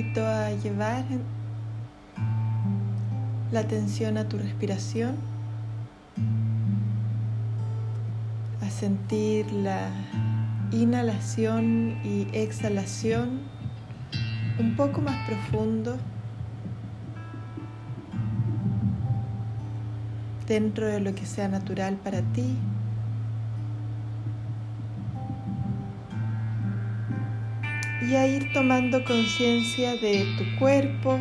a llevar la atención a tu respiración, a sentir la inhalación y exhalación un poco más profundo dentro de lo que sea natural para ti. Y a ir tomando conciencia de tu cuerpo,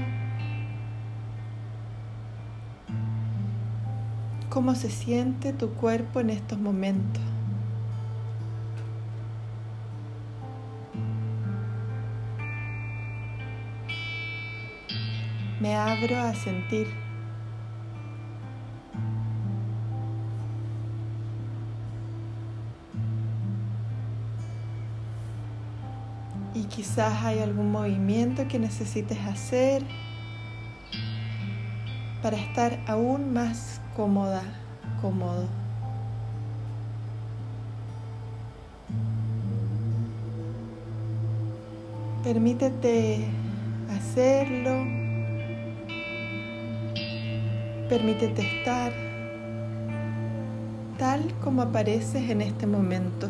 cómo se siente tu cuerpo en estos momentos. Me abro a sentir. Y quizás hay algún movimiento que necesites hacer para estar aún más cómoda, cómodo. Permítete hacerlo. Permítete estar tal como apareces en este momento.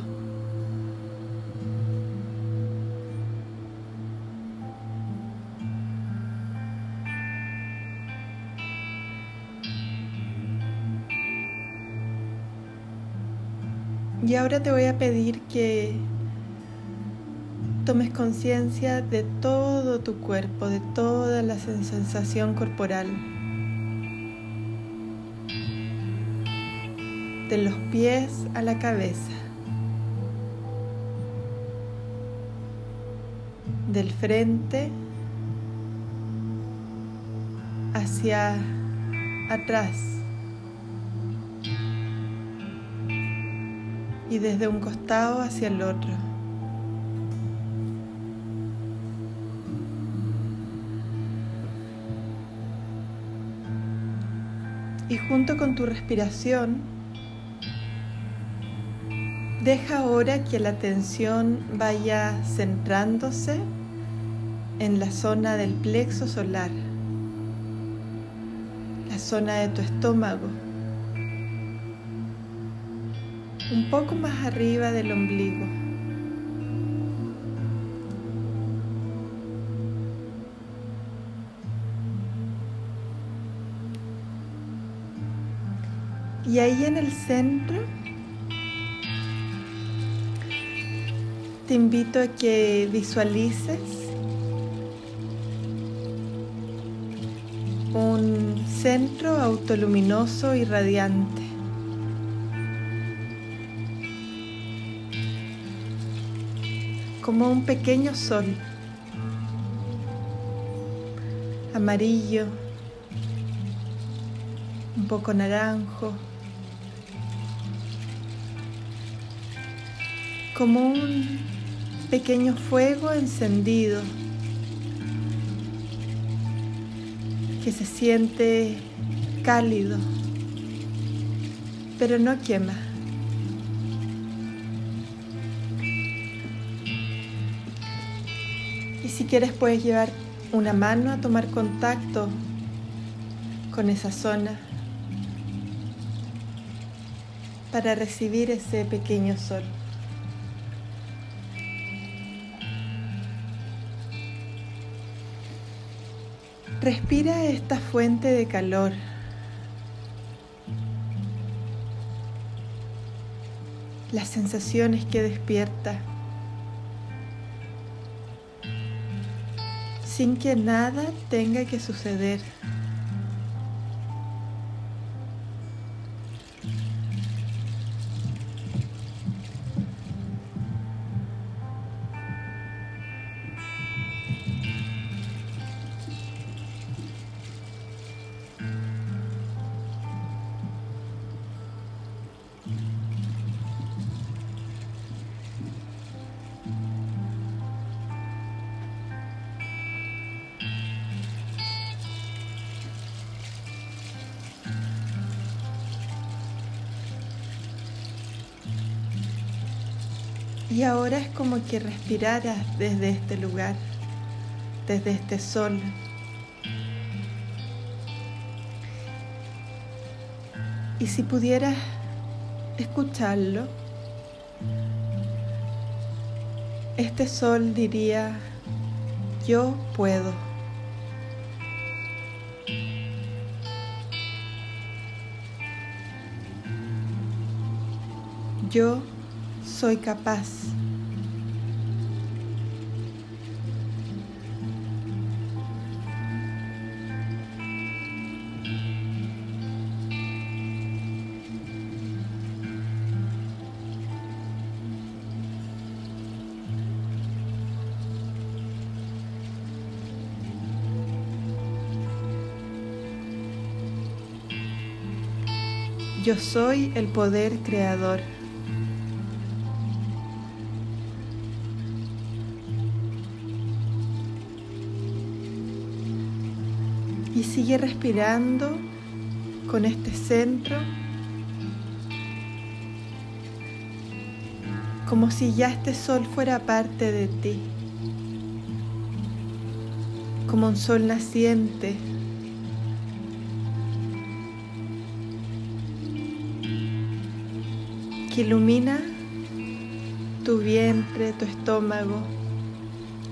Y ahora te voy a pedir que tomes conciencia de todo tu cuerpo, de toda la sensación corporal. De los pies a la cabeza. Del frente hacia atrás. Y desde un costado hacia el otro. Y junto con tu respiración, deja ahora que la atención vaya centrándose en la zona del plexo solar, la zona de tu estómago un poco más arriba del ombligo. Y ahí en el centro te invito a que visualices un centro autoluminoso y radiante. Como un pequeño sol, amarillo, un poco naranjo, como un pequeño fuego encendido que se siente cálido, pero no quema. Si quieres puedes llevar una mano a tomar contacto con esa zona para recibir ese pequeño sol. Respira esta fuente de calor. Las sensaciones que despierta. Sin que nada tenga que suceder. Y ahora es como que respiraras desde este lugar, desde este sol. Y si pudieras escucharlo, este sol diría, yo puedo. Yo soy capaz. Yo soy el poder creador. Y sigue respirando con este centro como si ya este sol fuera parte de ti, como un sol naciente que ilumina tu vientre, tu estómago,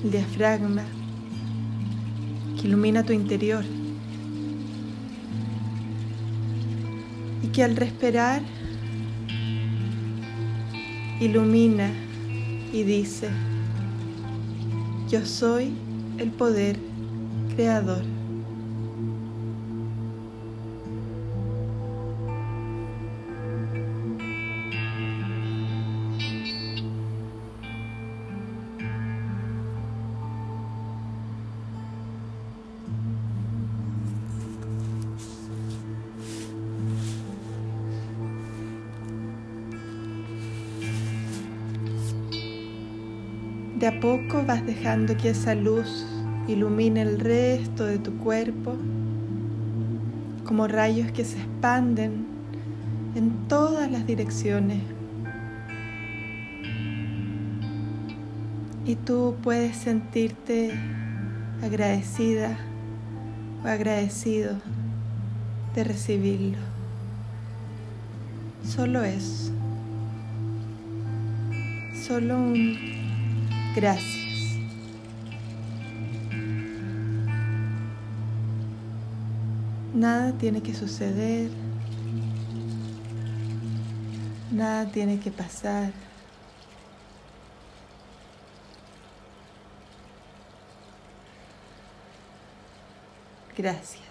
el diafragma, que ilumina tu interior. Y que al respirar ilumina y dice, yo soy el poder creador. De a poco vas dejando que esa luz ilumine el resto de tu cuerpo, como rayos que se expanden en todas las direcciones. Y tú puedes sentirte agradecida o agradecido de recibirlo. Solo eso. Solo un Gracias. Nada tiene que suceder. Nada tiene que pasar. Gracias.